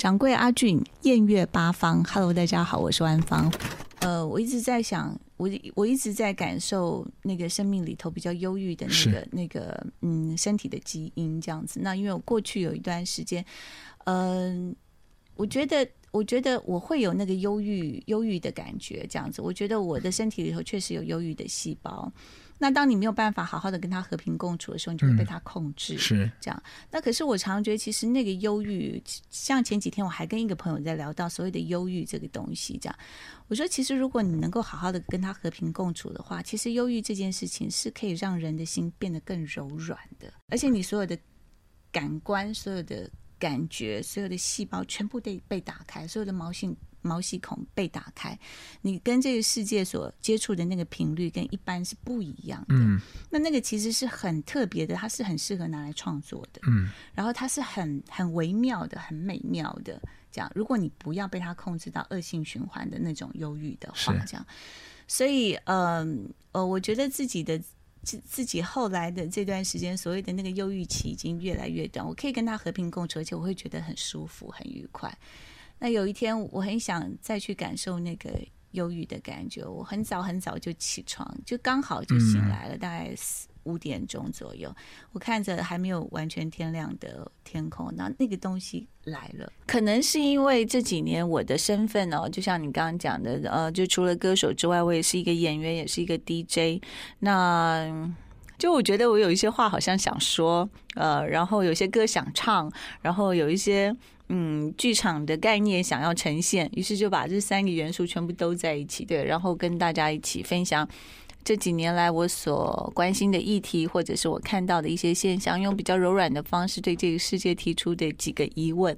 掌柜阿俊，艳月八方，Hello，大家好，我是万芳。呃，我一直在想，我我一直在感受那个生命里头比较忧郁的那个那个嗯身体的基因这样子。那因为我过去有一段时间，嗯，我觉得我觉得我会有那个忧郁忧郁的感觉这样子。我觉得我的身体里头确实有忧郁的细胞。那当你没有办法好好的跟他和平共处的时候，你就会被他控制，是这样。那可是我常觉得，其实那个忧郁，像前几天我还跟一个朋友在聊到所谓的忧郁这个东西，这样。我说，其实如果你能够好好的跟他和平共处的话，其实忧郁这件事情是可以让人的心变得更柔软的，而且你所有的感官、所有的感觉、所有的细胞全部被被打开，所有的毛细。毛细孔被打开，你跟这个世界所接触的那个频率跟一般是不一样的。嗯，那那个其实是很特别的，它是很适合拿来创作的。嗯，然后它是很很微妙的、很美妙的。这样，如果你不要被它控制到恶性循环的那种忧郁的话，这样。所以，嗯呃，我觉得自己的自自己后来的这段时间，所谓的那个忧郁期已经越来越短，我可以跟他和平共处，而且我会觉得很舒服、很愉快。那有一天，我很想再去感受那个忧郁的感觉。我很早很早就起床，就刚好就醒来了，大概五点钟左右。我看着还没有完全天亮的天空，那那个东西来了。可能是因为这几年我的身份哦，就像你刚刚讲的，呃，就除了歌手之外，我也是一个演员，也是一个 DJ。那就我觉得我有一些话好像想说，呃，然后有些歌想唱，然后有一些。嗯，剧场的概念想要呈现，于是就把这三个元素全部都在一起，对，然后跟大家一起分享这几年来我所关心的议题，或者是我看到的一些现象，用比较柔软的方式对这个世界提出的几个疑问。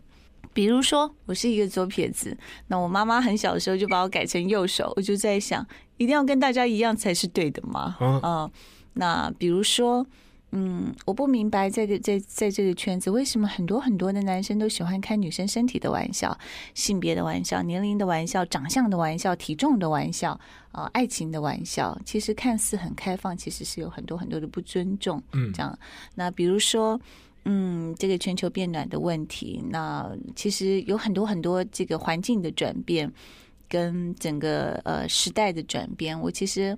比如说，我是一个左撇子，那我妈妈很小的时候就把我改成右手，我就在想，一定要跟大家一样才是对的吗？嗯，那比如说。嗯，我不明白，在这在在这个圈子，为什么很多很多的男生都喜欢开女生身体的玩笑、性别的玩笑、年龄的玩笑、长相的玩笑、体重的玩笑啊，爱情的玩笑。其实看似很开放，其实是有很多很多的不尊重。嗯，这样。那比如说，嗯，这个全球变暖的问题，那其实有很多很多这个环境的转变，跟整个呃时代的转变，我其实。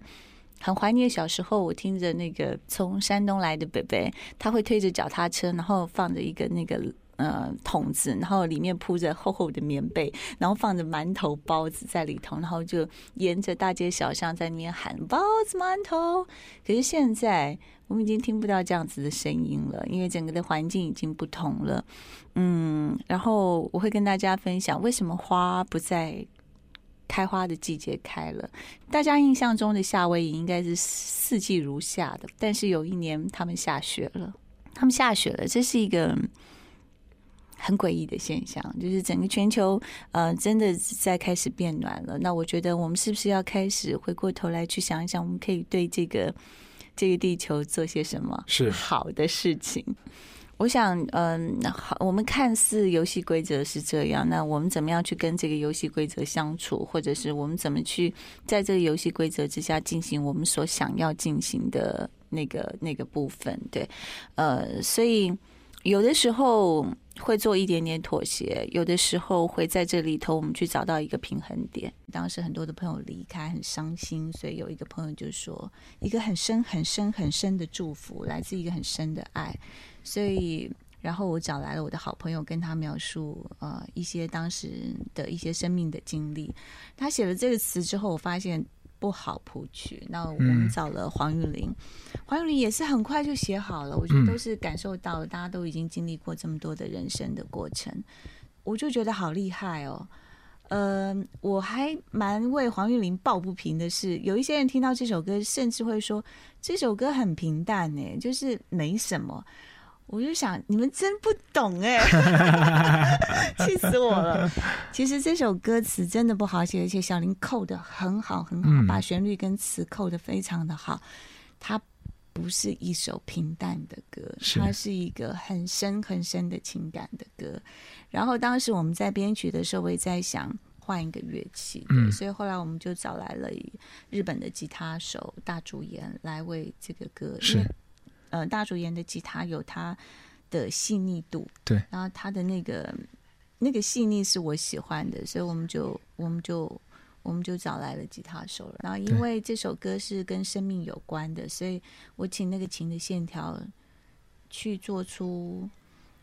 很怀念小时候，我听着那个从山东来的北北，他会推着脚踏车，然后放着一个那个呃桶子，然后里面铺着厚厚的棉被，然后放着馒头包子在里头，然后就沿着大街小巷在那边喊包子馒头。可是现在我们已经听不到这样子的声音了，因为整个的环境已经不同了。嗯，然后我会跟大家分享为什么花不在。开花的季节开了，大家印象中的夏威夷应该是四季如夏的，但是有一年他们下雪了，他们下雪了，这是一个很诡异的现象，就是整个全球呃真的在开始变暖了。那我觉得我们是不是要开始回过头来去想一想，我们可以对这个这个地球做些什么是好的事情？我想，嗯，好，我们看似游戏规则是这样，那我们怎么样去跟这个游戏规则相处，或者是我们怎么去在这个游戏规则之下进行我们所想要进行的那个那个部分？对，呃，所以有的时候会做一点点妥协，有的时候会在这里头我们去找到一个平衡点。当时很多的朋友离开，很伤心，所以有一个朋友就说，一个很深、很深、很深的祝福，来自一个很深的爱。所以，然后我找来了我的好朋友，跟他描述呃一些当时的一些生命的经历。他写了这个词之后，我发现不好谱曲。那我们找了黄玉玲，黄玉玲也是很快就写好了。我觉得都是感受到大家都已经经历过这么多的人生的过程，我就觉得好厉害哦。呃，我还蛮为黄玉玲抱不平的是，有一些人听到这首歌，甚至会说这首歌很平淡呢，就是没什么。我就想，你们真不懂哎，气死我了！其实这首歌词真的不好写，而且小林扣的很好，很好，把旋律跟词扣的非常的好。它不是一首平淡的歌，它是一个很深很深的情感的歌。然后当时我们在编曲的时候，我也在想换一个乐器，嗯，所以后来我们就找来了日本的吉他手大竹研来为这个歌是。呃，大竹演的吉他有它的细腻度，对，然后它的那个那个细腻是我喜欢的，所以我们就我们就我们就找来了吉他手了。然后因为这首歌是跟生命有关的，所以我请那个琴的线条去做出。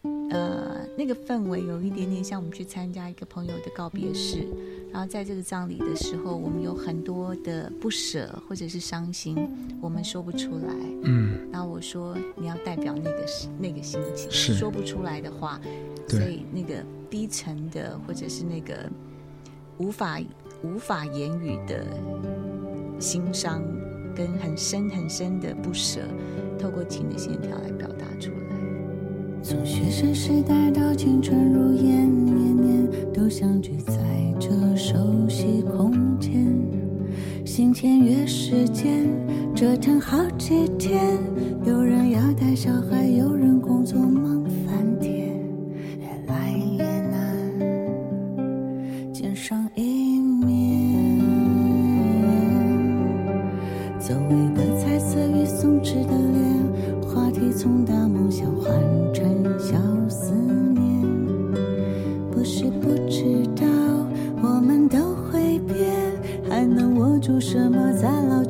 呃，那个氛围有一点点像我们去参加一个朋友的告别式，然后在这个葬礼的时候，我们有很多的不舍或者是伤心，我们说不出来。嗯，然后我说你要代表那个那个心情，是说不出来的话，所以那个低沉的或者是那个无法无法言语的心伤，跟很深很深的不舍，透过琴的线条来表达出来。从学生时代到青春如烟，年年都相聚在这熟悉空间。新签约时间，折腾好几天。有人要带小孩，有人工作忙翻天，越来越难见上一面。周围的彩色与松弛的脸，话题从大梦想有什么在浪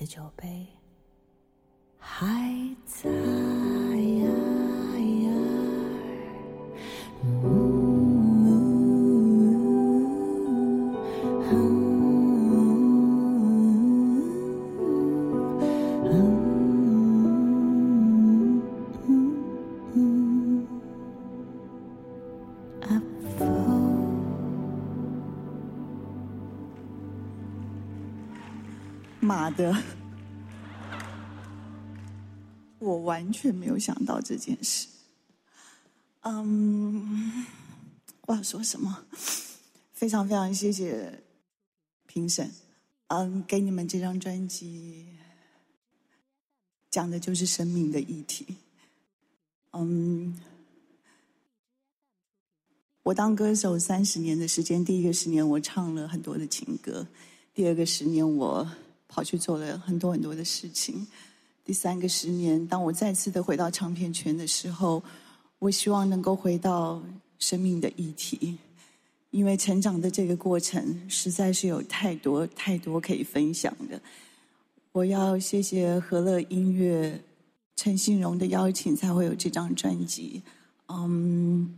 的酒杯。的！我完全没有想到这件事。嗯，我要说什么？非常非常谢谢评审。嗯，给你们这张专辑讲的就是生命的议题。嗯，我当歌手三十年的时间，第一个十年我唱了很多的情歌，第二个十年我跑去做了很多很多的事情。第三个十年，当我再次的回到唱片圈的时候，我希望能够回到生命的议题，因为成长的这个过程实在是有太多太多可以分享的。我要谢谢和乐音乐陈信荣的邀请，才会有这张专辑。嗯，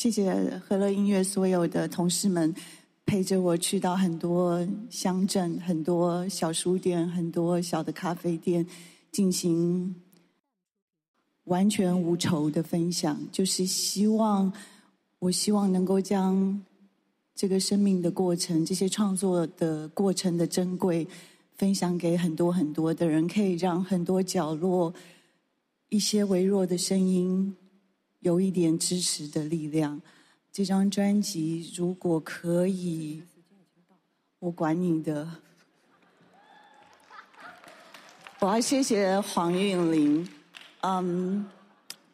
谢谢和乐音乐所有的同事们。陪着我去到很多乡镇、很多小书店、很多小的咖啡店，进行完全无酬的分享。就是希望，我希望能够将这个生命的过程、这些创作的过程的珍贵，分享给很多很多的人，可以让很多角落一些微弱的声音有一点支持的力量。这张专辑如果可以，我管你的。我要谢谢黄韵玲，嗯，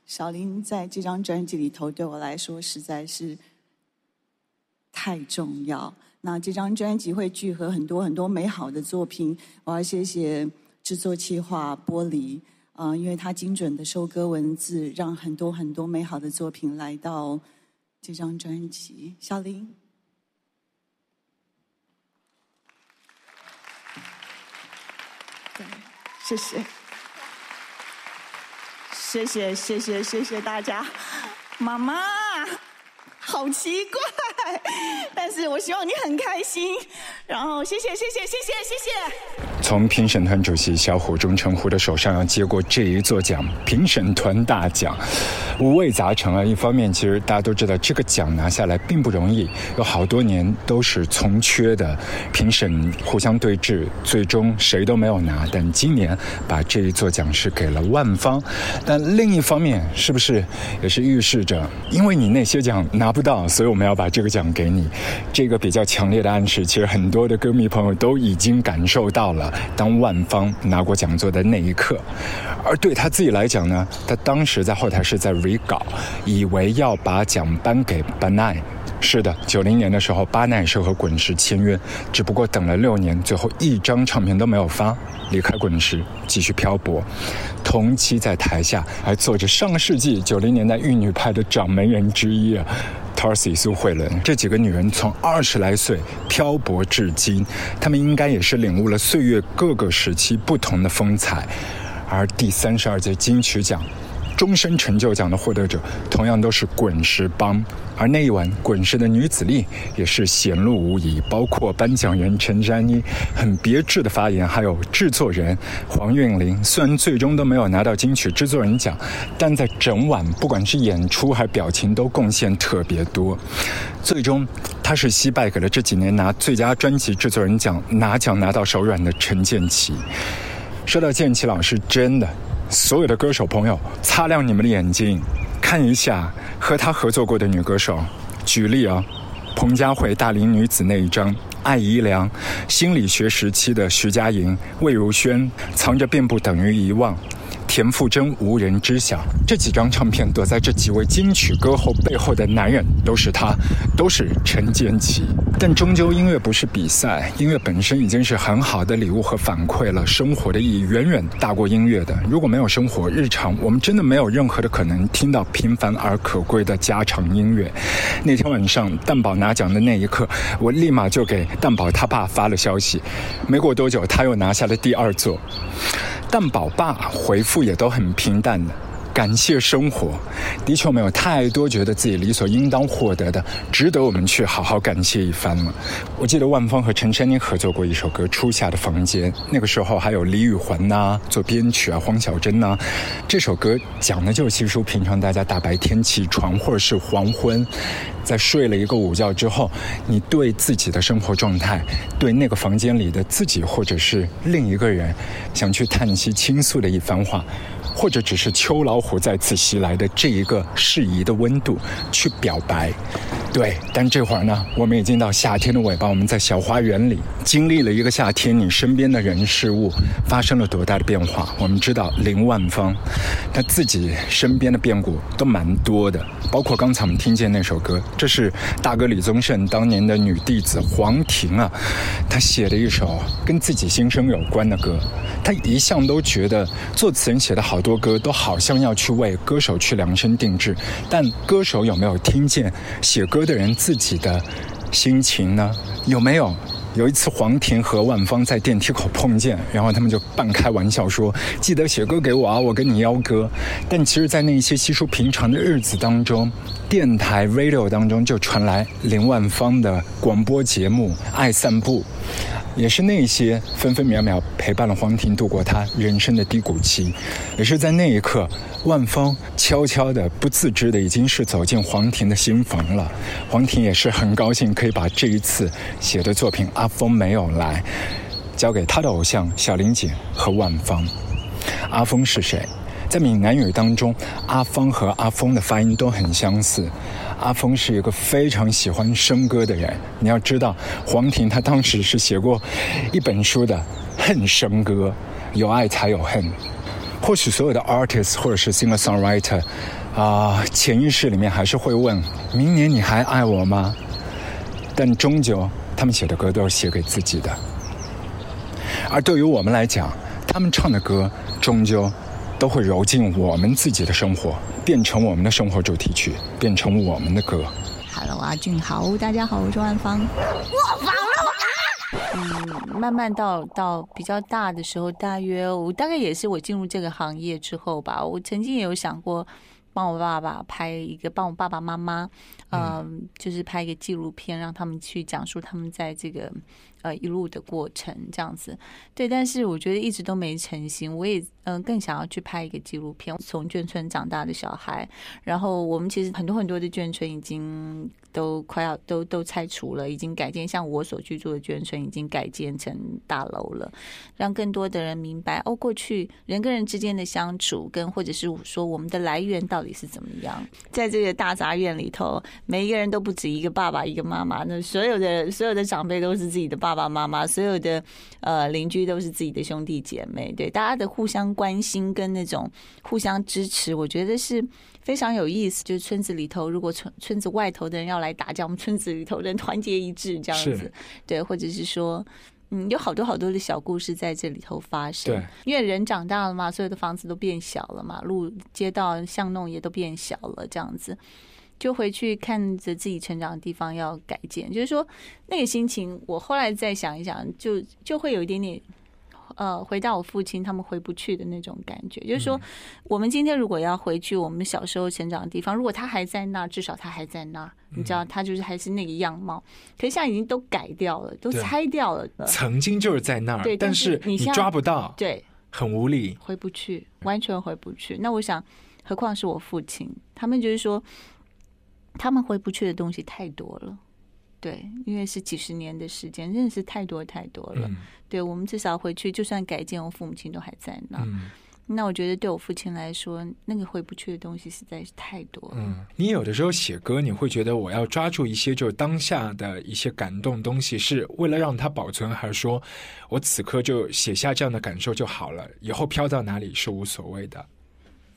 小林在这张专辑里头对我来说实在是太重要。那这张专辑会聚合很多很多美好的作品。我要谢谢制作企划玻璃，啊，因为他精准的收割文字，让很多很多美好的作品来到。这张专辑，小林，谢谢，谢谢，谢谢，谢谢大家，妈妈，好奇怪，但是我希望你很开心，然后谢谢，谢谢，谢谢，谢谢。从评审团主席小虎钟成虎的手上要接过这一座奖，评审团大奖，五味杂陈啊！一方面，其实大家都知道这个奖拿下来并不容易，有好多年都是从缺的，评审互相对峙，最终谁都没有拿。但今年把这一座奖是给了万芳，但另一方面，是不是也是预示着，因为你那些奖拿不到，所以我们要把这个奖给你？这个比较强烈的暗示，其实很多的歌迷朋友都已经感受到了。当万方拿过讲座的那一刻，而对他自己来讲呢，他当时在后台是在 re 稿，以为要把奖颁给班奈。是的，九零年的时候，巴奈是和滚石签约，只不过等了六年，最后一张唱片都没有发，离开滚石，继续漂泊。同期在台下还坐着上世纪九零年代玉女派的掌门人之一啊。Tarsi 苏慧伦这几个女人从二十来岁漂泊至今，她们应该也是领悟了岁月各个时期不同的风采。而第三十二届金曲奖。终身成就奖的获得者同样都是滚石帮，而那一晚滚石的女子力也是显露无遗。包括颁奖人陈珊妮很别致的发言，还有制作人黄韵玲。虽然最终都没有拿到金曲制作人奖，但在整晚不管是演出还是表情都贡献特别多。最终，他是惜败给了这几年拿最佳专辑制作人奖拿奖拿到手软的陈建奇。说到建奇老师，真的。所有的歌手朋友，擦亮你们的眼睛，看一下和他合作过的女歌手。举例啊，彭佳慧《大龄女子》那一张，艾怡良，心理学时期的徐佳莹，魏如萱，藏着并不等于遗忘。田馥甄无人知晓，这几张唱片躲在这几位金曲歌后背后的男人都是他，都是陈建奇。但终究音乐不是比赛，音乐本身已经是很好的礼物和反馈了。生活的意义远远大过音乐的。如果没有生活日常，我们真的没有任何的可能听到平凡而可贵的家常音乐。那天晚上蛋宝拿奖的那一刻，我立马就给蛋宝他爸发了消息。没过多久，他又拿下了第二座。蛋宝爸回复也都很平淡的，感谢生活。的确，我们有太多觉得自己理所应当获得的，值得我们去好好感谢一番了。我记得万芳和陈珊妮合作过一首歌《初夏的房间》，那个时候还有李宇环呐、做编曲啊，黄小珍呐、这首歌讲的就是，其实平常大家大白天起床或者是黄昏，在睡了一个午觉之后，你对自己的生活状态，对那个房间里的自己或者是另一个人，想去叹息倾诉的一番话。或者只是秋老虎再次袭来的这一个适宜的温度去表白，对。但这会儿呢，我们已经到夏天的尾巴，我们在小花园里经历了一个夏天，你身边的人事物发生了多大的变化？我们知道林万芳，他自己身边的变故都蛮多的，包括刚才我们听见那首歌，这是大哥李宗盛当年的女弟子黄婷啊，她写的一首跟自己心声有关的歌。她一向都觉得作词人写的好多歌都好像要去为歌手去量身定制，但歌手有没有听见写歌的人自己的心情呢？有没有？有一次，黄婷和万芳在电梯口碰见，然后他们就半开玩笑说：“记得写歌给我啊，我跟你邀歌。”但其实，在那些稀疏平常的日子当中，电台 radio 当中就传来林万芳的广播节目《爱散步》。也是那些分分秒秒陪伴了黄婷度过她人生的低谷期，也是在那一刻，万芳悄悄的、不自知的，已经是走进黄婷的心房了。黄婷也是很高兴，可以把这一次写的作品《阿峰没有来》交给他的偶像小玲姐和万芳。阿峰是谁？在闽南语当中，阿芳和阿峰的发音都很相似。阿峰是一个非常喜欢笙歌的人。你要知道，黄婷她当时是写过一本书的《恨笙歌》，有爱才有恨。或许所有的 artist 或者是 singer songwriter 啊、潜意识里面还是会问：明年你还爱我吗？但终究，他们写的歌都是写给自己的。而对于我们来讲，他们唱的歌终究都会揉进我们自己的生活，变成我们的生活主题曲，变成我们的歌。Hello，阿俊好，大家好，我是万芳。我房了嗯，慢慢到到比较大的时候，大约我大概也是我进入这个行业之后吧，我曾经也有想过帮我爸爸拍一个，帮我爸爸妈妈，嗯、就是拍一个纪录片，让他们去讲述他们在这个呃一路的过程这样子。对，但是我觉得一直都没成型。我也嗯、更想要去拍一个纪录片，从眷村长大的小孩，然后我们其实很多很多的眷村已经都快要都都拆除了，已经改建，像我所居住的眷村已经改建成大楼了，让更多的人明白哦，过去人跟人之间的相处，跟或者是说我们的来源到底是怎么样。在这个大杂院里头，每一个人都不止一个爸爸一个妈妈，那所有的所有的长辈都是自己的爸爸爸妈妈，所有的呃邻居都是自己的兄弟姐妹，对大家的互相关心跟那种互相支持，我觉得是非常有意思。就是村子里头，如果村村子外头的人要来打架，我们村子里头人团结一致这样子，对，或者是说。嗯，有好多好多的小故事在这里头发生。对，因为人长大了嘛，所有的房子都变小了嘛，路、街道、巷弄也都变小了，这样子，就回去看着自己成长的地方要改建。就是说，那个心情，我后来再想一想，就就会有一点点。呃，回到我父亲他们回不去的那种感觉，就是说，我们今天如果要回去我们小时候成长的地方，如果他还在那儿，至少他还在那儿，你知道，他就是还是那个样貌。可是现在已经都改掉了，都拆掉了，曾经就是在那儿，对但但是你抓不到，对，很无力。回不去，完全回不去。那我想，何况是我父亲，他们就是说，他们回不去的东西太多了。对，因为是几十年的时间，真的是太多太多了。嗯对我们至少回去，就算改建，我父母亲都还在那。嗯那我觉得对我父亲来说，那个回不去的东西实在是太多了。嗯，你有的时候写歌，你会觉得我要抓住一些就是当下的一些感动东西，是为了让它保存，还是说我此刻就写下这样的感受就好了，以后飘到哪里是无所谓的。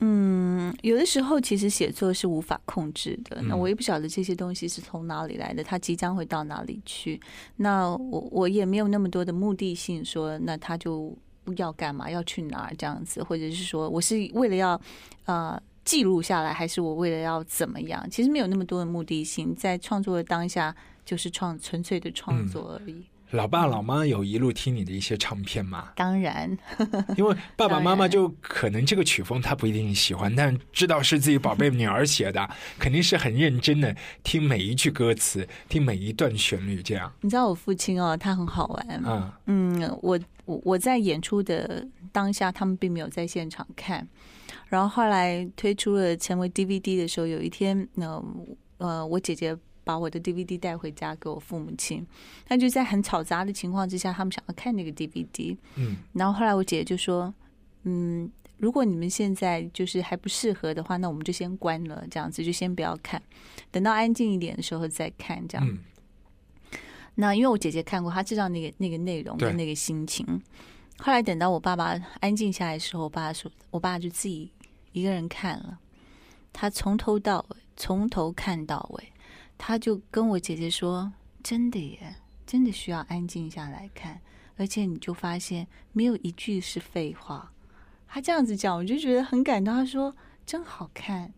嗯，有的时候其实写作是无法控制的。那嗯我也不晓得这些东西是从哪里来的，它即将会到哪里去。那我我也没有那么多的目的性，说那他就要干嘛，要去哪儿这样子，或者是说我是为了要呃记录下来，还是我为了要怎么样？其实没有那么多的目的性，在创作的当下就是创纯粹的创作而已。老爸老妈有一路听你的一些唱片吗？当然，因为爸爸妈妈就可能这个曲风他不一定喜欢，但知道是自己宝贝女儿写的，肯定是很认真的听每一句歌词，听每一段旋律，这样你知道我父亲哦，他很好玩。啊，嗯，我我我在演出的当下，他们并没有在现场看。然后后来推出了成为 DVD 的时候，有一天，呢，呃，我姐姐把我的 DVD 带回家给我父母亲，那就在很嘈杂的情况之下，他们想要看那个 DVD。嗯然后后来我姐姐就说：“嗯，如果你们现在就是还不适合的话，那我们就先关了，这样子就先不要看，等到安静一点的时候再看，这样。嗯那因为我姐姐看过，她知道那个那个内容跟那个心情。后来等到我爸爸安静下来的时候，我爸说，我爸就自己一个人看了，他从头到尾，从头看到尾，他就跟我姐姐说：“真的耶，真的需要安静下来看，而且你就发现没有一句是废话。”他这样子讲，我就觉得很感动。他说：“真好看，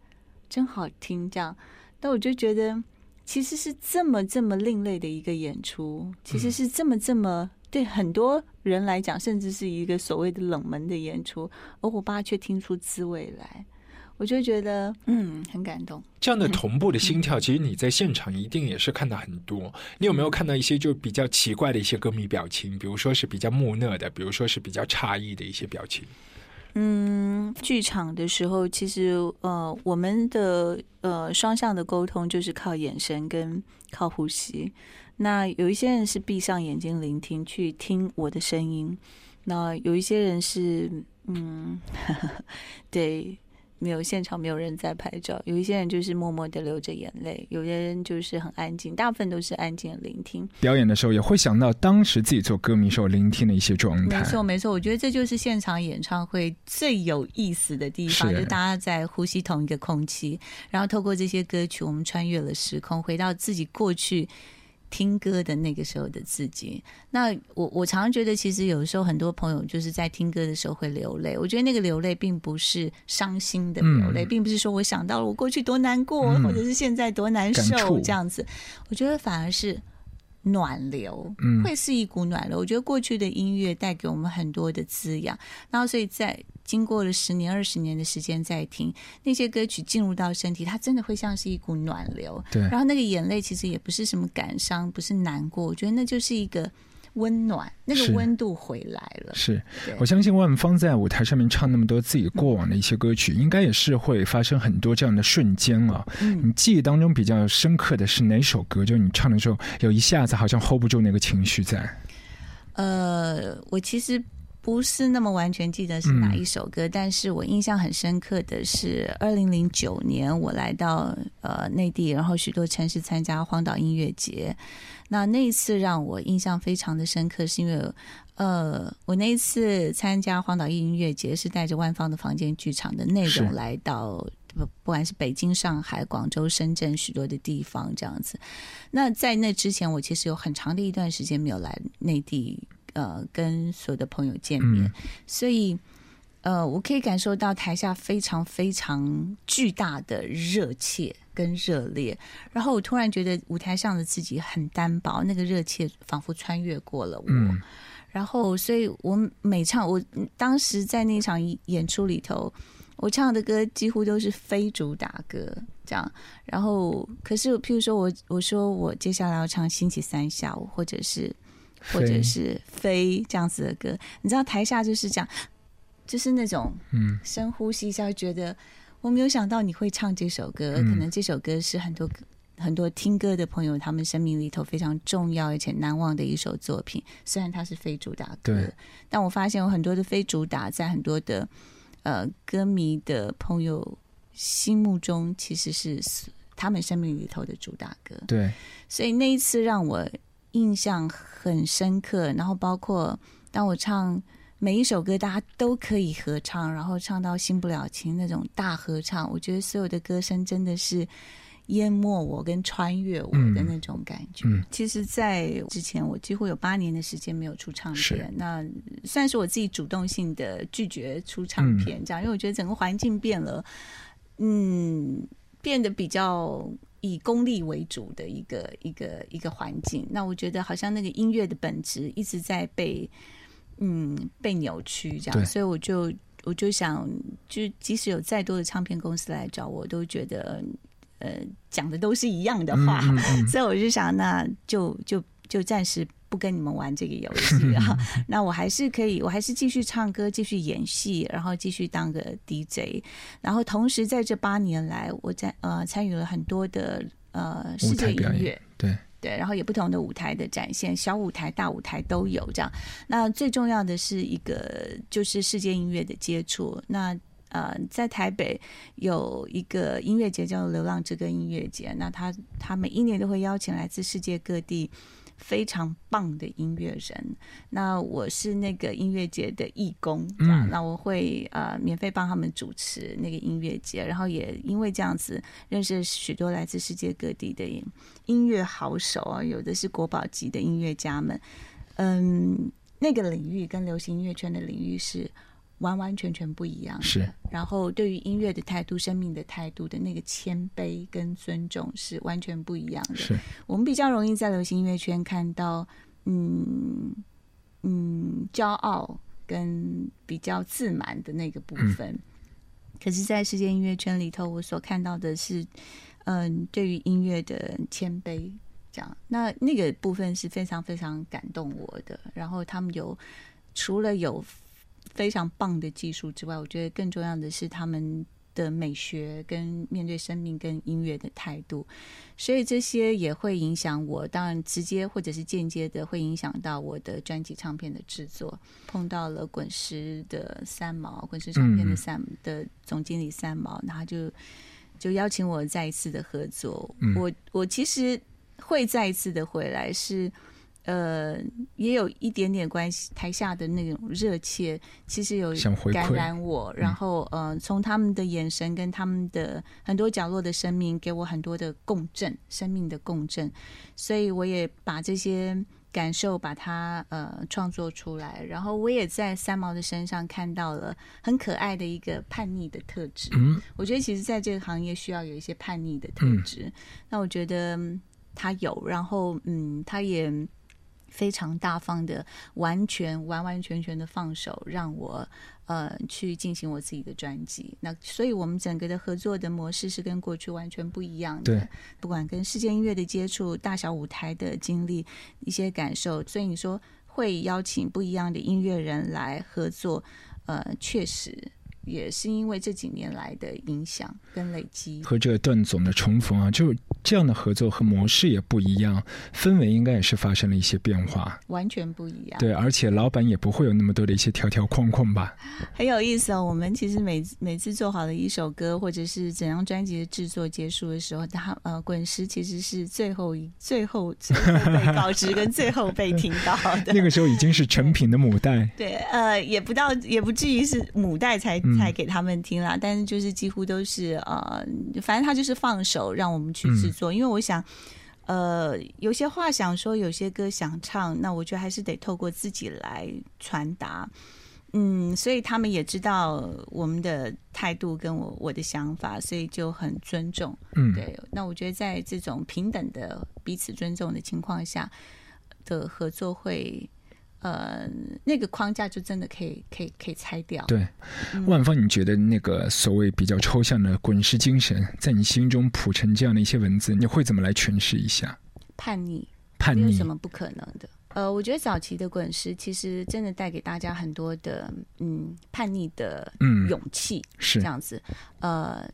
真好听。”这样，但我就觉得。其实是这么这么另类的一个演出，其实是这么这么对很多人来讲，甚至是一个所谓的冷门的演出，而我爸却听出滋味来，我就觉得嗯很感动。这样的同步的心跳，其实你在现场一定也是看到很多。你有没有看到一些就比较奇怪的一些歌迷表情？比如说是比较木讷的，比如说是比较诧异的一些表情？嗯，剧场的时候，其实呃，我们的呃双向的沟通就是靠眼神跟靠呼吸。那有一些人是闭上眼睛聆听，去听我的声音；那有一些人是嗯，对，没有现场没有人在拍照，有一些人就是默默的流着眼泪，有些人就是很安静，大部分都是安静的聆听。表演的时候也会想到当时自己做歌迷时候聆听的一些状态没。错，没错，我觉得这就是现场演唱会最有意思的地方，就大家在呼吸同一个空气，然后透过这些歌曲，我们穿越了时空，回到自己过去。听歌的那个时候的自己，那我我常常觉得，其实有时候很多朋友就是在听歌的时候会流泪。我觉得那个流泪并不是伤心的流泪，嗯并不是说我想到了我过去多难过，嗯或者是现在多难受这样子。我觉得反而是暖流，嗯会是一股暖流。我觉得过去的音乐带给我们很多的滋养，然后所以在经过了十年、二十年的时间在听那些歌曲进入到身体，它真的会像是一股暖流。对然后那个眼泪其实也不是什么感伤，不是难过，我觉得那就是一个温暖，那个温度回来了。是我相信万芳在舞台上面唱那么多自己过往的一些歌曲，应该也是会发生很多这样的瞬间啊。嗯你记忆当中比较深刻的是哪首歌？就是你唱的时候，有一下子好像 hold 不住那个情绪在。呃，我其实不是那么完全记得是哪一首歌，但是我印象很深刻的是二零零九年我来到呃内地，然后许多城市参加荒岛音乐节。那那一次让我印象非常的深刻，是因为呃，我那一次参加荒岛音乐节是带着万方的房间剧场的内容来到。不，不管是北京、上海、广州、深圳许多的地方，这样子。那在那之前，我其实有很长的一段时间没有来内地，呃，跟所有的朋友见面，嗯所以，呃，我可以感受到台下非常非常巨大的热切跟热烈。然后我突然觉得舞台上的自己很单薄，那个热切仿佛穿越过了我。嗯然后，所以我每唱，我当时在那场演出里头，我唱的歌几乎都是非主打歌，这样。然后，可是譬如说我我说我接下来要唱星期三下午，或者是或者是飞这样子的歌，你知道台下就是这样，就是那种嗯。深呼吸一下，觉得我没有想到你会唱这首歌，嗯。可能这首歌是很多很多听歌的朋友他们生命里头非常重要而且难忘的一首作品。虽然它是非主打歌，但我发现有很多的非主打，在很多的呃歌迷的朋友心目中，其实是他们生命里头的主打歌。对，所以那一次让我印象很深刻。然后包括当我唱每一首歌，大家都可以合唱，然后唱到新不了情那种大合唱，我觉得所有的歌声真的是。淹没我跟穿越我的那种感觉。嗯其实，在之前我几乎有八年的时间没有出唱片，那算是我自己主动性的拒绝出唱片，这样，因为我觉得整个环境变了，嗯，变得比较以功利为主的一个一个一个环境。那我觉得好像那个音乐的本质一直在被嗯被扭曲这样，所以我就我就想，就即使有再多的唱片公司来找我，都觉得呃讲的都是一样的话，嗯嗯嗯。所以我就想，那就就就暂时不跟你们玩这个游戏啊。那我还是可以，我还是继续唱歌，继续演戏，然后继续当个 DJ。然后同时在这八年来，我在呃参与了很多的呃世界音乐。对，对，然后也不同的舞台的展现，小舞台、大舞台都有这样。那最重要的是一个就是世界音乐的接触。那呃，在台北有一个音乐节叫做“流浪之歌音乐节”，那他他每一年都会邀请来自世界各地非常棒的音乐人。那我是那个音乐节的义工，这样，嗯那我会呃免费帮他们主持那个音乐节，然后也因为这样子认识许多来自世界各地的音乐好手啊，有的是国宝级的音乐家们。嗯，那个领域跟流行音乐圈的领域是完完全全不一样。是，然后对于音乐的态度、生命的态度的那个谦卑跟尊重是完全不一样的。是，我们比较容易在流行音乐圈看到，嗯嗯，骄傲跟比较自满的那个部分。可是，在世界音乐圈里头，我所看到的是，嗯，对于音乐的谦卑，这样，那那个部分是非常非常感动我的。然后，他们有除了有非常棒的技术之外，我觉得更重要的是他们的美学跟面对生命跟音乐的态度。所以这些也会影响我，当然直接或者是间接的会影响到我的专辑唱片的制作。碰到了滚石的三毛，滚石唱片的三、的总经理三毛，然后就就邀请我再一次的合作。嗯我我其实会再一次的回来是。呃，也有一点点关系，台下的那种热切，其实有感染我，然后呃，从他们的眼神跟他们的很多角落的生命，给我很多的共振，生命的共振，所以我也把这些感受把它呃创作出来，然后我也在三毛的身上看到了很可爱的一个叛逆的特质。嗯，我觉得其实在这个行业需要有一些叛逆的特质，那我觉得嗯他有，然后嗯，他也。非常大方的，完全完完全全的放手，让我呃去进行我自己的专辑。那所以我们整个的合作的模式是跟过去完全不一样的。对，不管跟世界音乐的接触、大小舞台的经历、一些感受，所以你说会邀请不一样的音乐人来合作，呃，确实也是因为这几年来的影响跟累积。和这个段总的重逢啊，就这样的合作和模式也不一样，氛围应该也是发生了一些变化。完全不一样，对，而且老板也不会有那么多的一些条条框框吧？很有意思哦。我们其实每每次做好的一首歌，或者是整张专辑的制作结束的时候，他呃滚石其实是最后一最后最后被告知跟最后被听到的。那个时候已经是成品的母带。对，呃，也不到，也不至于是母带才嗯才给他们听啦，但是就是几乎都是呃，反正他就是放手让我们去制作，因为我想。呃，有些话想说，有些歌想唱，那我觉得还是得透过自己来传达。嗯，所以他们也知道我们的态度跟我我的想法，所以就很尊重。嗯，对，那我觉得在这种平等的彼此尊重的情况下的合作会，呃，那个框架就真的可以可以可以拆掉。对，万芳，你觉得那个所谓比较抽象的滚石精神，在你心中谱成这样的一些文字，你会怎么来诠释一下？叛逆叛逆没有什，么不可能的。呃，我觉得早期的滚石其实真的带给大家很多的嗯叛逆的嗯勇气，是这样子。呃，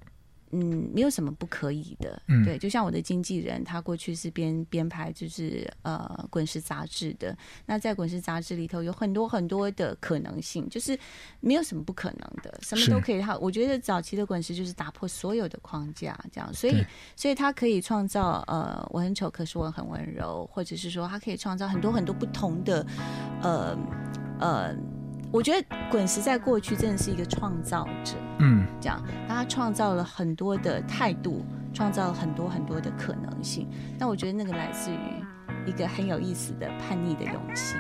嗯，没有什么不可以的。嗯对，就像我的经纪人，他过去是编编排就是呃滚石杂志的。那在滚石杂志里头有很多很多的可能性，就是没有什么不可能的，什么都可以。他我觉得早期的滚石就是打破所有的框架，这样，所以所以他可以创造呃我很丑，可是我很温柔，或者是说他可以创造很多很多不同的呃呃。我觉得滚石在过去真的是一个创造者，嗯，这样，他创造了很多的态度，创造了很多很多的可能性。那我觉得那个来自于一个很有意思的叛逆的勇气。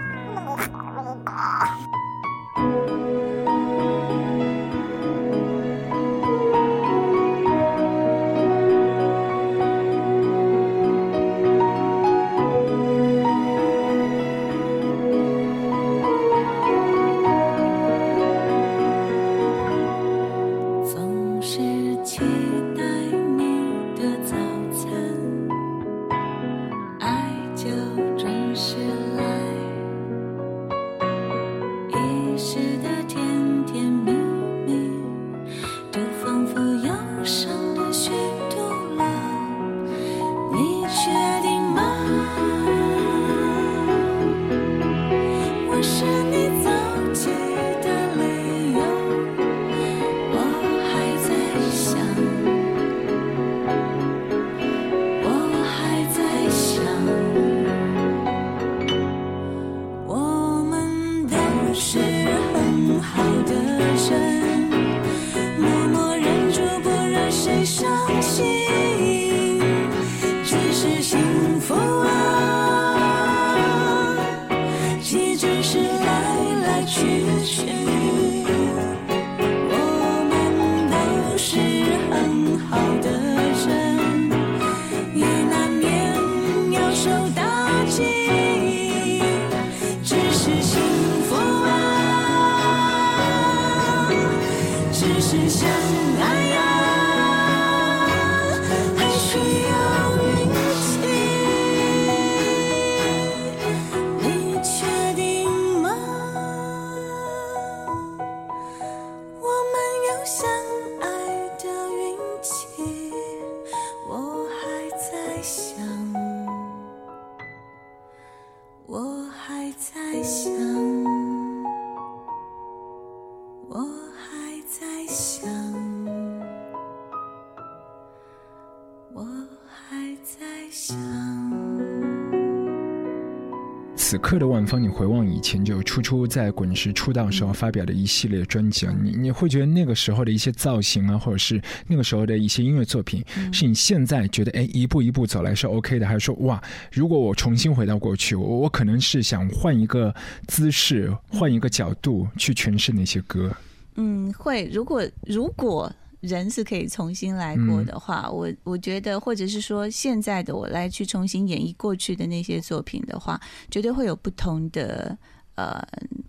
只是相爱。刻的万芳，你回望以前就初初在滚石出道时候发表的一系列专辑啊，你你会觉得那个时候的一些造型啊，或者是那个时候的一些音乐作品，是你现在觉得哎一步一步走来是 OK 的，还是说哇，如果我重新回到过去，我我可能是想换一个姿势，换一个角度去诠释那些歌？嗯，会。如果如果人是可以重新来过的话，我我觉得，或者是说现在的我来去重新演绎过去的那些作品的话，绝对会有不同的呃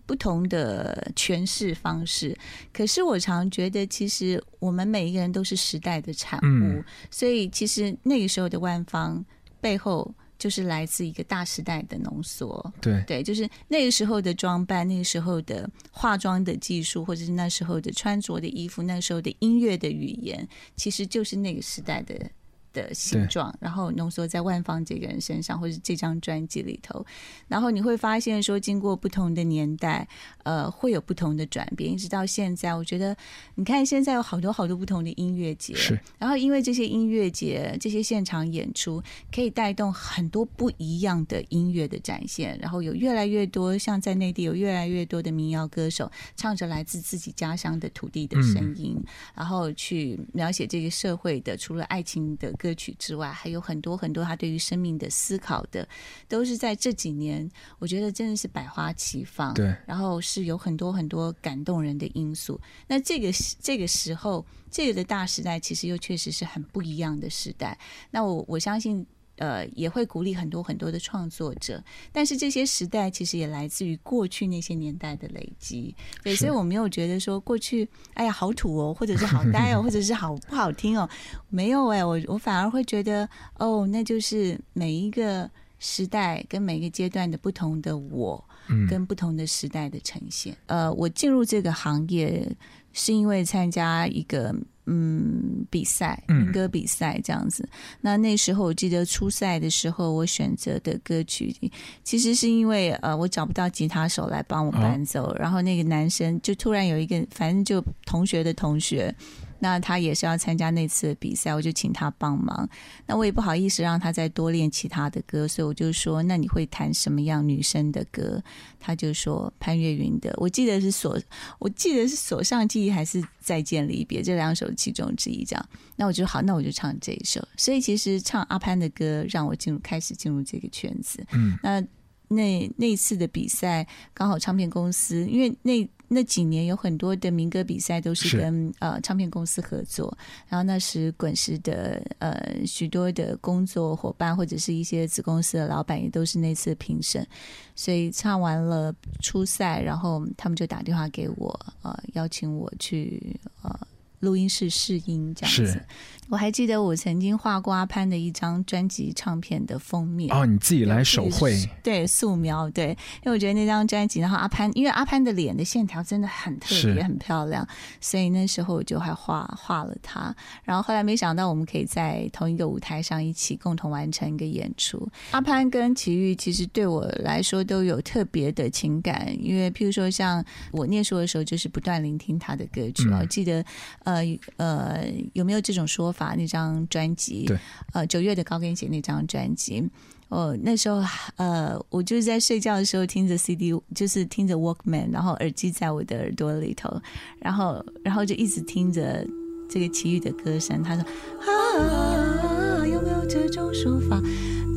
不同的诠释方式。可是我常觉得，其实我们每一个人都是时代的产物，嗯所以其实那个时候的万方背后。就是来自一个大时代的浓缩，对，对，就是那个时候的装扮，那个时候的化妆的技术，或者是那时候的穿着的衣服，那时候的音乐的语言，其实就是那个时代的的形状，然后浓缩在万芳这个人身上，或者这张专辑里头。然后你会发现说，经过不同的年代，呃，会有不同的转变，一直到现在。我觉得，你看现在有好多好多不同的音乐节，是然后因为这些音乐节、这些现场演出，可以带动很多不一样的音乐的展现，然后有越来越多，像在内地有越来越多的民谣歌手唱着来自自己家乡的土地的声音，然后去描写这个社会的，除了爱情的歌曲之外，还有很多很多他对于生命的思考的，都是在这几年，我觉得真的是百花齐放。对然后是有很多很多感动人的因素。那这个时这个时候，这个的大时代，其实又确实是很不一样的时代。那我我相信。呃，也会鼓励很多很多的创作者，但是这些时代其实也来自于过去那些年代的累积，对，所以我没有觉得说过去，哎呀，好土哦，或者是好呆哦，或者是好不好听哦，没有哎，我我反而会觉得，哦，那就是每一个时代跟每一个阶段的不同的我，嗯。跟不同的时代的呈现。呃，我进入这个行业是因为参加一个嗯比赛，嗯民歌比赛这样子。那那时候我记得初赛的时候，我选择的歌曲其实是因为呃我找不到吉他手来帮我伴奏，然后那个男生就突然有一个，反正就同学的同学。那他也是要参加那次的比赛，我就请他帮忙。那我也不好意思让他再多练其他的歌，所以我就说：“那你会弹什么样女生的歌？”他就说潘越云的，我记得是所，我记得是所上记忆还是再见离别这两首其中之一。这样，那我就好，那我就唱这一首。所以其实唱阿潘的歌，让我进入开始进入这个圈子。嗯，那那那次的比赛，刚好唱片公司，因为那那几年有很多的民歌比赛都是是跟呃唱片公司合作，然后那时滚石的呃许多的工作伙伴或者是一些子公司的老板也都是那次评审，所以唱完了初赛，然后他们就打电话给我，呃，邀请我去呃录音室试音这样子是。我还记得我曾经画过阿潘的一张专辑唱片的封面哦，你自己来手绘，对素描，对，因为我觉得那张专辑，然后阿潘，因为阿潘的脸的线条真的很特是别，很漂亮，所以那时候我就还画画了他。然后后来没想到我们可以在同一个舞台上一起共同完成一个演出。阿潘跟齐豫其实对我来说都有特别的情感，因为譬如说像我念书的时候，就是不断聆听他的歌曲。嗯我记得呃呃有没有这种说法？那张专辑，对，呃九月的高跟鞋那张专辑。哦，那时候呃，我就是在睡觉的时候听着 CD，就是听着 Walkman，然后耳机在我的耳朵里头，然后然后就一直听着这个奇遇的歌声。他说啊，有没有这种说法？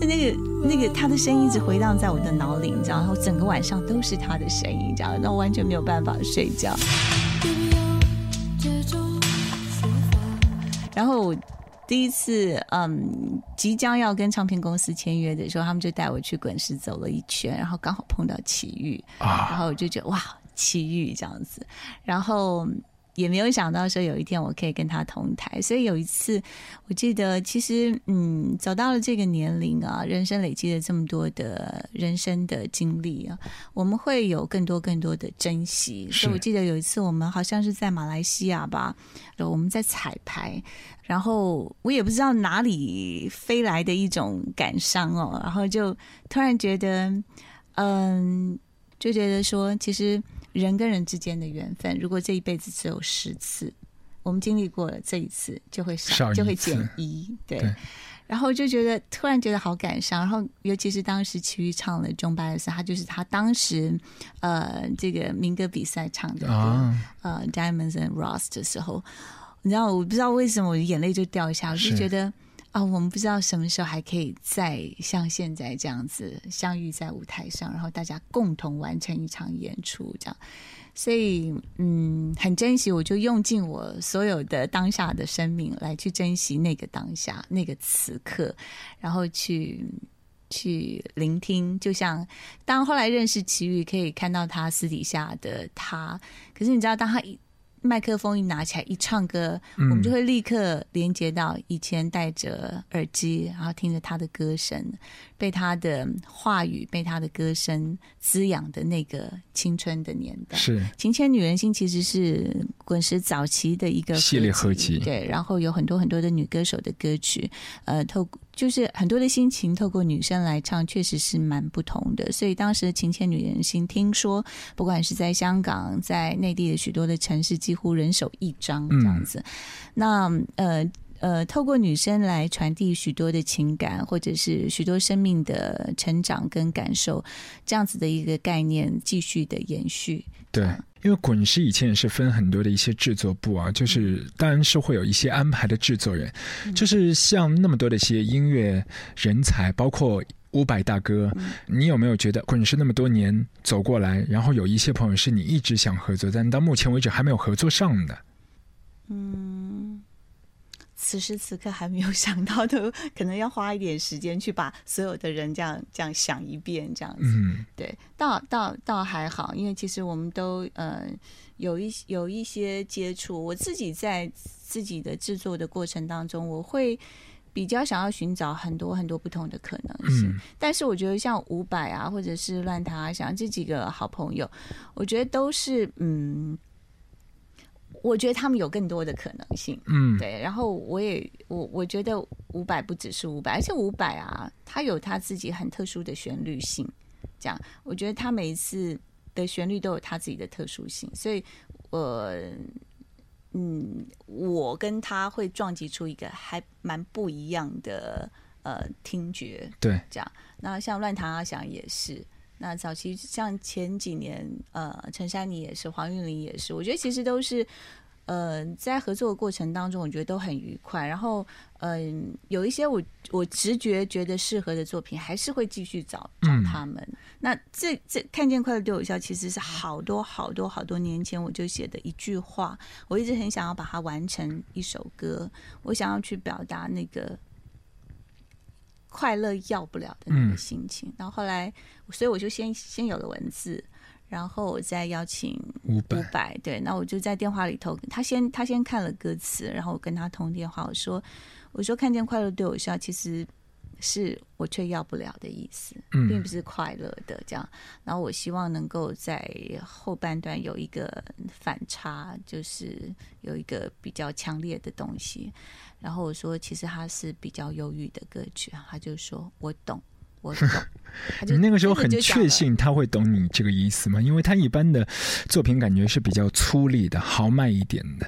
那那个那个他的声音一直回荡在我的脑里，你知道，然后整个晚上都是他的声音，你知道，那我完全没有办法睡觉。有没有这种说法？然后我第一次嗯即将要跟唱片公司签约的时候，他们就带我去滚石走了一圈，然后刚好碰到奇遇，然啊，后我就觉得哇，奇遇这样子，然后。也没有想到说有一天我可以跟他同台，所以有一次我记得，其实嗯，走到了这个年龄啊，人生累积了这么多的人生的经历啊，我们会有更多更多的珍惜。所以我记得有一次我们好像是在马来西亚吧，我们在彩排，然后我也不知道哪里飞来的一种感伤哦，然后就突然觉得，嗯，就觉得说，其实人跟人之间的缘分，如果这一辈子只有十次，我们经历过了这一次，就会少，少就会减一，对。对。然后就觉得突然觉得好感伤，然后尤其是当时齐豫唱了《中巴的时候，他就是他当时呃这个民歌比赛唱的歌，啊，呃《Diamonds and Rust》的时候，你知道我不知道为什么我的眼泪就掉下，我就觉得啊，我们不知道什么时候还可以再像现在这样子相遇在舞台上，然后大家共同完成一场演出，这样。所以，嗯，很珍惜，我就用尽我所有的当下的生命来去珍惜那个当下、那个此刻，然后去去聆听。就像当后来认识齐豫，可以看到他私底下的他。可是你知道，当他一麦克风一拿起来一唱歌，嗯。我们就会立刻连接到以前戴着耳机，然后听着他的歌声，被他的话语、被他的歌声滋养的那个青春的年代。是《情牵女人心》其实是滚石早期的一个系列合集。对，然后有很多很多的女歌手的歌曲，呃，透就是很多的心情透过女生来唱，确实是蛮不同的。所以当时的《情牵女人心》，听说不管是在香港、在内地的许多的城市，几乎人手一张这样子。那呃。呃，透过女生来传递许多的情感，或者是许多生命的成长跟感受，这样子的一个概念继续的延续。对，因为滚石以前也是分很多的一些制作部啊，就是当然是会有一些安排的制作人，就是像那么多的一些音乐人才，包括。伍佰大哥，你有没有觉得滚石那么多年走过来，然后有一些朋友是你一直想合作，但到目前为止还没有合作上的？嗯，此时此刻还没有 想到的，可能要花一点时间去把所有的人这样这样想一遍，这样子。嗯，对，倒倒倒还好，因为其实我们都呃有一有一些接触。我自己在自己的制作的过程当中，我会比较想要寻找很多很多不同的可能性。嗯但是我觉得像伍佰啊，或者是乱弹啊，像这几个好朋友，我觉得都是嗯。我觉得他们有更多的可能性，嗯，对，然后我也我我觉得五百不只是五百，而且五百啊，他有他自己很特殊的旋律性，这样，我觉得他每一次的旋律都有他自己的特殊性，所以我嗯，我跟他会撞击出一个还蛮不一样的呃听觉，对，这样。那像乱弹阿翔也是，那早期像前几年呃陈珊妮也是，黄韵玲也是，我觉得其实都是。呃，在合作的过程当中，我觉得都很愉快。然后，嗯、有一些我我直觉觉得适合的作品，还是会继续找找嗯他们。那这这看见快乐对我笑，其实是好多好多好多年前我就写的一句话，我一直很想要把它完成一首歌，我想要去表达那个快乐要不了的那个嗯心情。然后后来，所以我就先先有了文字，然后我再邀请五百，对，那我就在电话里头，他先他先看了歌词，然后我跟他通电话，我说我说看见快乐对我笑，其实是我却要不了的意思，嗯并不是快乐的这样。然后我希望能够在后半段有一个反差，就是有一个比较强烈的东西。然后我说，其实他是比较忧郁的歌曲，他就说我懂，我懂。你那个时候很确信他会懂你这个意思吗？因为他一般的作品感觉是比较粗粝的、豪迈一点的。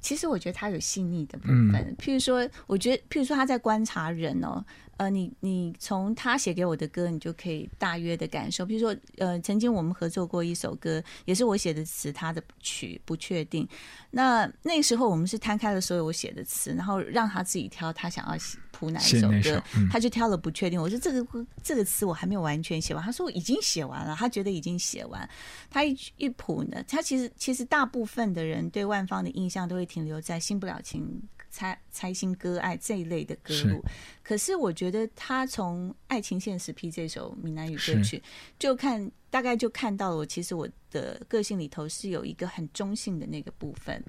其实我觉得他有细腻的部嗯分，譬如说，我觉得，譬如说他在观察人哦，呃，你你从他写给我的歌，你就可以大约的感受。譬如说，呃，曾经我们合作过一首歌，也是我写的词，他的曲不确定。那那时候我们是摊开了所有我写的词，然后让他自己挑他想要写谱哪一首歌，嗯他就挑了不确定。我说这个这个词我还没有完全写完，他说我已经写完了，他觉得已经写完。他一一谱呢，他其实其实大部分的人对万芳的印象都会停留在新不了情、猜猜心割爱这一类的歌路。可是我觉得他从《爱情现实批》这首闽南语歌曲，就看大概就看到了我其实我的个性里头是有一个很中性的那个部分。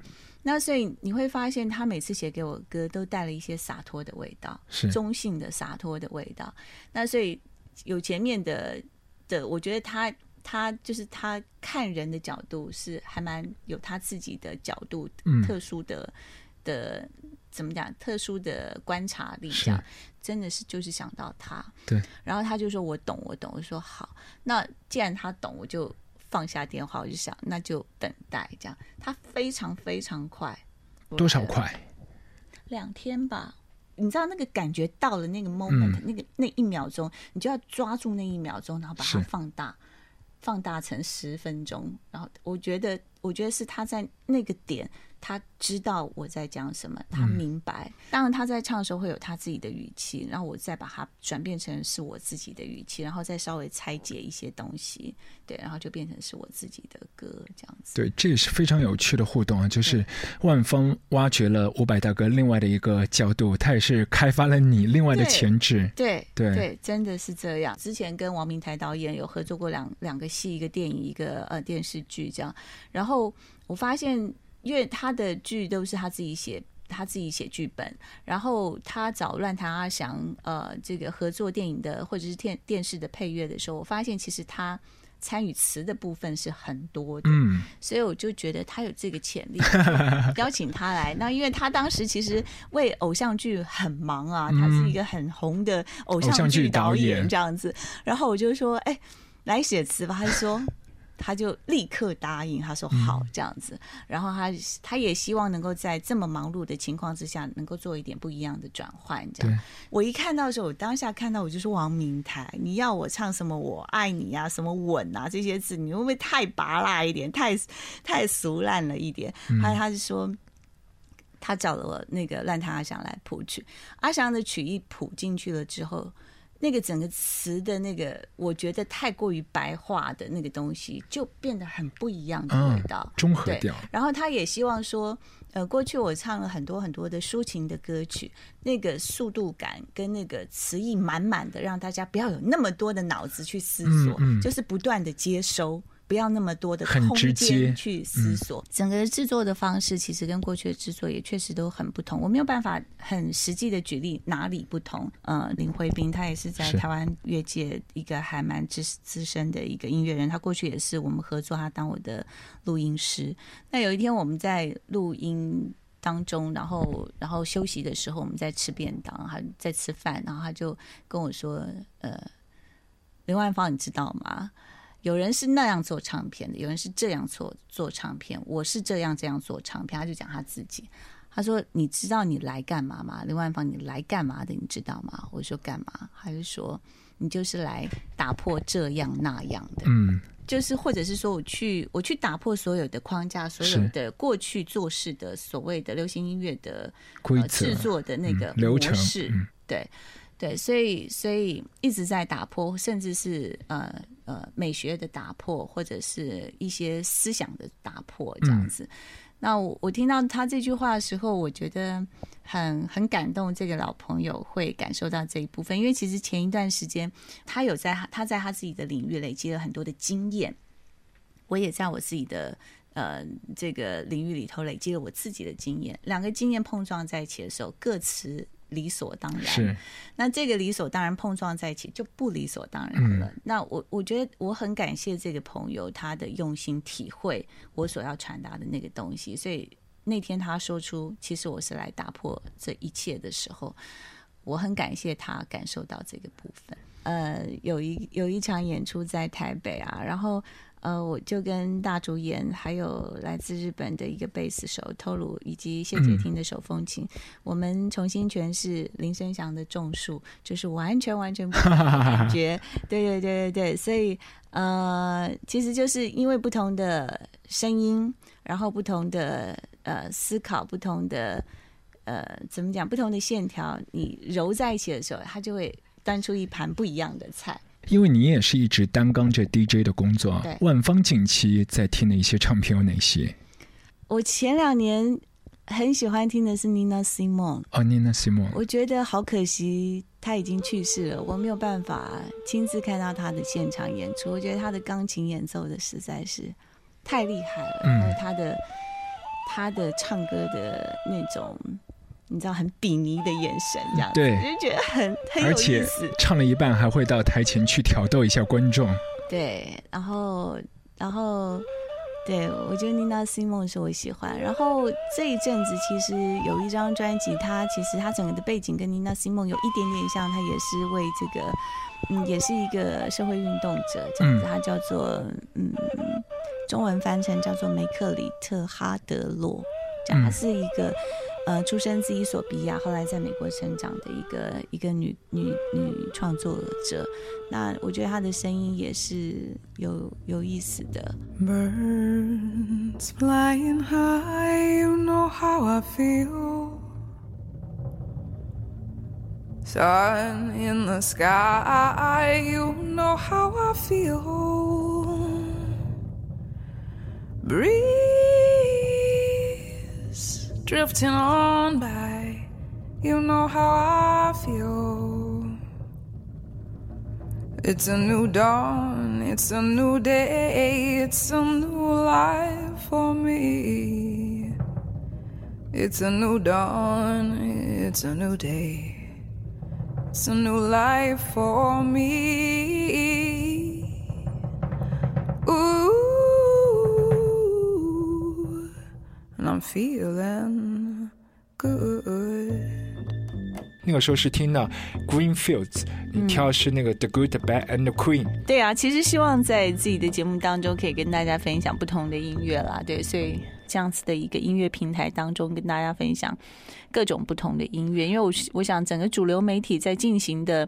那所以你会发现，他每次写给我歌都带了一些洒脱的味道，是中性的洒脱的味道。那所以有前面的的，我觉得他他就是他看人的角度是还蛮有他自己的角度，嗯特殊的的怎么讲，特殊的观察力，这样真的是就是想到他。对，然后他就说我懂，我懂。我说好，那既然他懂，我就放下电话，我就想那就等待这样。他非常非常快，多少？快？两天吧。你知道那个感觉到了那个 moment，、嗯那个那一秒钟，你就要抓住那一秒钟，然后把它放大，放大成十分钟。然后我觉得，我觉得是他在那个点，他知道我在讲什么，他明白。当然他在唱的时候会有他自己的语气，然后我再把它转变成是我自己的语气，然后再稍微拆解一些东西，对，然后就变成是我自己的歌这样子。对，这也是非常有趣的互动啊！就是万峰挖掘了伍佰大哥另外的一个角度，他也是开发了你另外的潜质。对对对真的是这样。之前跟王明台导演有合作过两两个戏，一个电影，一个呃电视剧这样。然后我发现，因为他的剧都是他自己写。他自己写剧本，然后他找乱弹阿翔呃这个合作电影的或者是电电视的配乐的时候，我发现其实他参与词的部分是很多的，嗯，所以我就觉得他有这个潜力，邀请他来。那因为他当时其实为偶像剧很忙啊，他是一个很红的偶偶像像剧剧导演这样子。然后我就说，哎，来写词吧。他就说。他就立刻答应，他说好这样子，然后他他也希望能够在这么忙碌的情况之下，能够做一点不一样的转换。这样对，我一看到的时候，我当下看到我就说王明台，你要我唱什么我爱你啊，什么吻啊这些字，你会不会太拔辣一点，太太俗烂了一点？还有他就说。他找了我那个烂摊阿翔来谱曲，阿翔的曲一谱进去了之后，那个整个词的那个，我觉得太过于白话的那个东西，就变得很不一样的味道。对中和掉。然后他也希望说，呃，过去我唱了很多很多的抒情的歌曲，那个速度感跟那个词意满满的，让大家不要有那么多的脑子去思索，嗯嗯就是不断的接收。不要那么多的空间去思索，整个制作的方式其实跟过去的制作也确实都很不同。我没有办法很实际的举例哪里不同。呃，林慧斌他也是在台湾乐界一个还蛮资资深的一个音乐人，他过去也是我们合作，他当我的录音师。那有一天我们在录音当中，然后然后休息的时候，我们在吃便当，还在吃饭，然后他就跟我说：“呃，林万芳，你知道吗？有人是那样做唱片的，有人是这样做做唱片，我是这样这样做唱片。”他就讲他自己。他说：“你知道你来干嘛吗？林万芳，你来干嘛的？你知道吗？”我说：“干嘛？”他就说：“你就是来打破这样那样的。”嗯，就是或者是说我去我去打破所有的框架，所有的过去做事的所谓的流行音乐的呃、制作的那个嗯流程模式，嗯对对，所以所以一直在打破，甚至是呃呃美学的打破，或者是一些思想的打破这样子。那我我听到他这句话的时候，我觉得很很感动。这个老朋友会感受到这一部分，因为其实前一段时间他有在他他在他自己的领域累积了很多的经验，我也在我自己的呃这个领域里头累积了我自己的经验，两个经验碰撞在一起的时候，各持理所当然。是那这个理所当然碰撞在一起就不理所当然了。嗯那我我觉得我很感谢这个朋友他的用心体会我所要传达的那个东西，所以那天他说出其实我是来打破这一切的时候，我很感谢他感受到这个部分。呃，有一有一场演出在台北啊，然后呃，我就跟大主演还有来自日本的一个贝斯手透露，以及谢杰廷的手风琴，我们重新诠释林生祥的《种树》，就是完全完全不同的感觉。对对对对对，所以呃，其实就是因为不同的声音，然后不同的呃思考，不同的呃怎么讲，不同的线条，你揉在一起的时候，它就会端出一盘不一样的菜。因为你也是一直担纲着 DJ 的工作对，万芳近期在听的一些唱片有哪些？我前两年很喜欢听的是 Nina Simone，哦，Nina Simone，我觉得好可惜，她已经去世了，我没有办法亲自看到她的现场演出。我觉得她的钢琴演奏的实在是太厉害了，嗯还有她的她的唱歌的那种，你知道很鄙夷的眼神，这样子对我就觉得很 很有意而且思。唱了一半还会到台前去挑逗一下观众。对，然后然后对我觉得 Nina Simone 是我喜欢。然后这一阵子其实有一张专辑，它其实它整个的背景跟 Nina Simone 有一点点像，它也是为这个嗯，也是一个社会运动者这样子，嗯它叫做嗯，中文翻成叫做梅克里特哈德洛，这样，嗯她是一个。呃，出生自伊索比亚，后来在美国成长的一个一个女女女创作者，那我觉得她的声音也是有有意思的。Birds flying high, you know how I feel. Sun in the sky, you know how I feel. Breeze drifting on by, you know how I feel. It's a new dawn, it's a new day, it's a new life for me. It's a new dawn, it's a new day, it's a new life for me. I'm feeling good. 那个时候是听到 Greenfields，你挑的是那个 The Good, The Bad and The Queen。对啊，其实希望在自己的节目当中可以跟大家分享不同的音乐啦。对，所以这样子的一个音乐平台当中，跟大家分享各种不同的音乐。因为我我想整个主流媒体在进行的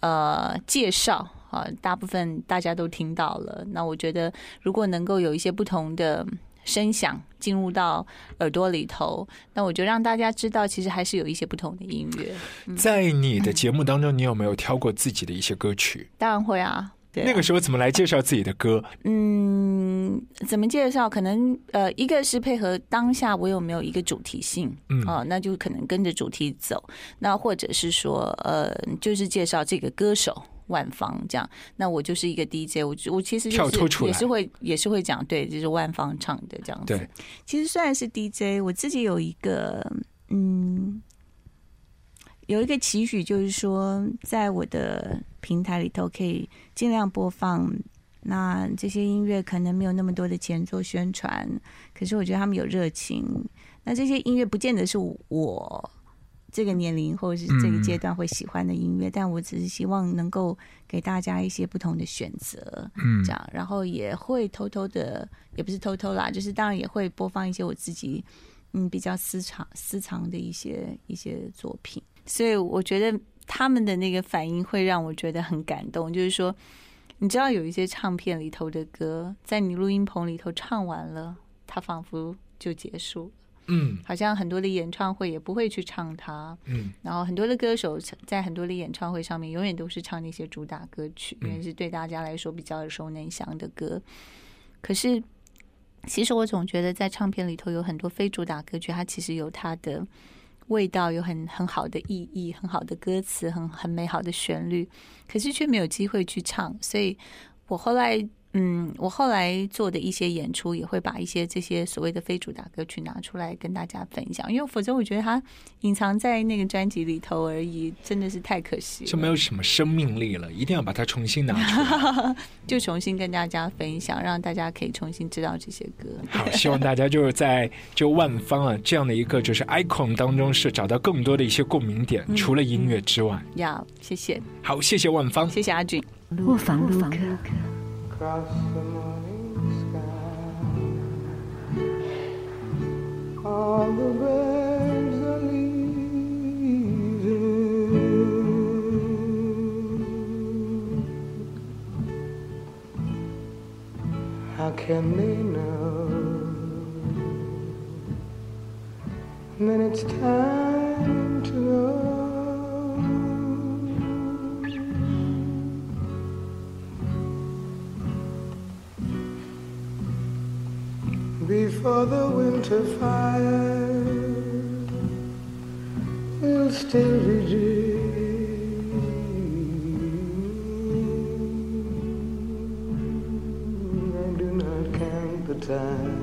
呃介绍啊，大部分大家都听到了。那我觉得如果能够有一些不同的。声响进入到耳朵里头，那我就让大家知道，其实还是有一些不同的音乐。在你的节目当中，你有没有挑过自己的一些歌曲？当然会啊，对啊那个时候怎么来介绍自己的歌？嗯，怎么介绍？可能呃，一个是配合当下我有没有一个主题性，嗯哦、那就可能跟着主题走。那或者是说，呃，就是介绍这个歌手万方这样。那我就是一个 DJ，我我其实就是也是会也是会讲，对，就是万方唱的这样子。对，其实虽然是 DJ，我自己有一个嗯，有一个期许，就是说，在我的平台里头可以尽量播放。那这些音乐可能没有那么多的钱做宣传，可是我觉得他们有热情。那这些音乐不见得是我这个年龄或者是这个阶段会喜欢的音乐，但我只是希望能够给大家一些不同的选择。嗯。这样，然后也会偷偷的，也不是偷偷啦，就是当然也会播放一些我自己嗯比较私藏私藏的一些一些作品，所以我觉得他们的那个反应会让我觉得很感动，就是说，你知道有一些唱片里头的歌，在你录音棚里头唱完了，它仿佛就结束了，嗯好像很多的演唱会也不会去唱它，嗯，然后很多的歌手在很多的演唱会上面，永远都是唱那些主打歌曲，因嗯为是对大家来说比较耳熟能详的歌。可是，其实我总觉得在唱片里头有很多非主打歌曲，它其实有它的味道，有很很好的意义，很好的歌词，很很美好的旋律，可是却没有机会去唱。所以我后来嗯，我后来做的一些演出，也会把一些这些所谓的非主打歌曲拿出来跟大家分享，因为否则我觉得它隐藏在那个专辑里头而已，真的是太可惜了。就没有什么生命力了，一定要把它重新拿出来。就重新跟大家分享，让大家可以重新知道这些歌。好，希望大家就是在就万方啊这样的一个就是 icon 当中，是找到更多的一些共鸣点，除了音乐之外。要谢谢，好，谢谢万方。谢谢阿俊。卧房录歌。Across the morning sky. All the birds are leaving. How can they know that it's time before the winter fire will still be dream. I do not count the time.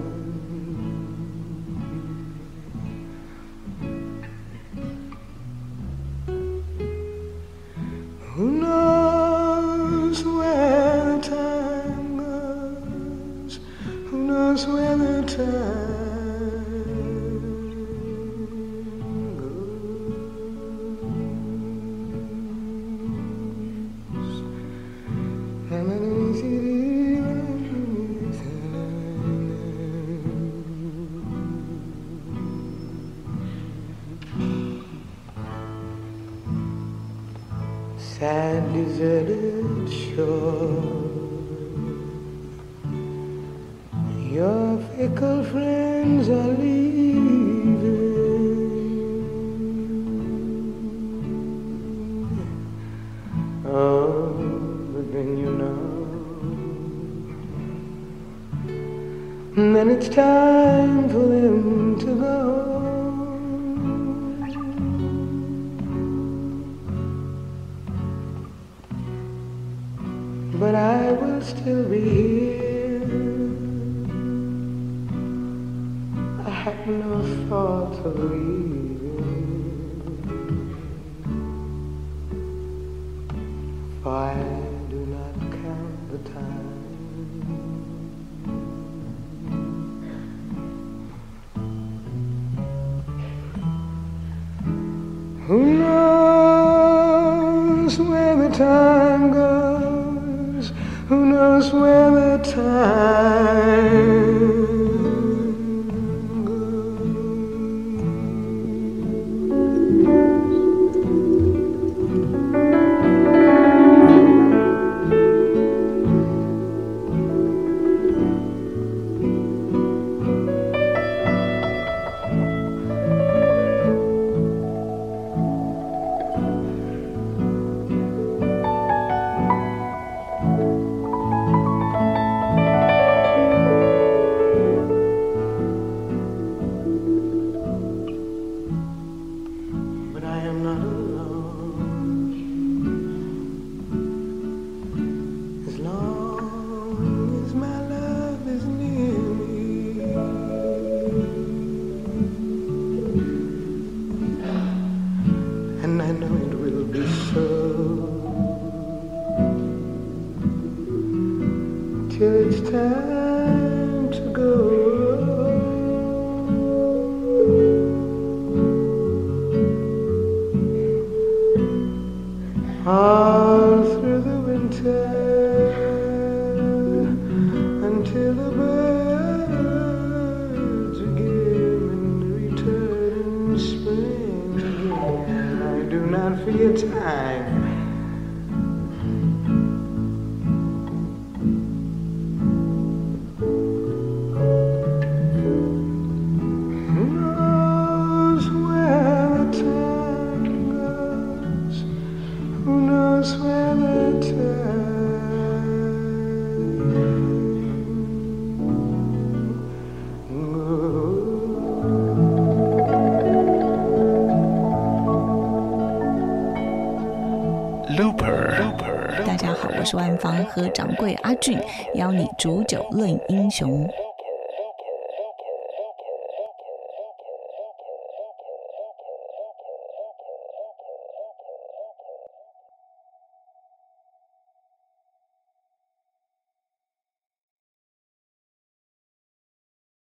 Sad deserted shore your fickle friends are leaving. Oh, but then you know. And Then it's time for them 阿俊邀你煮酒论英雄。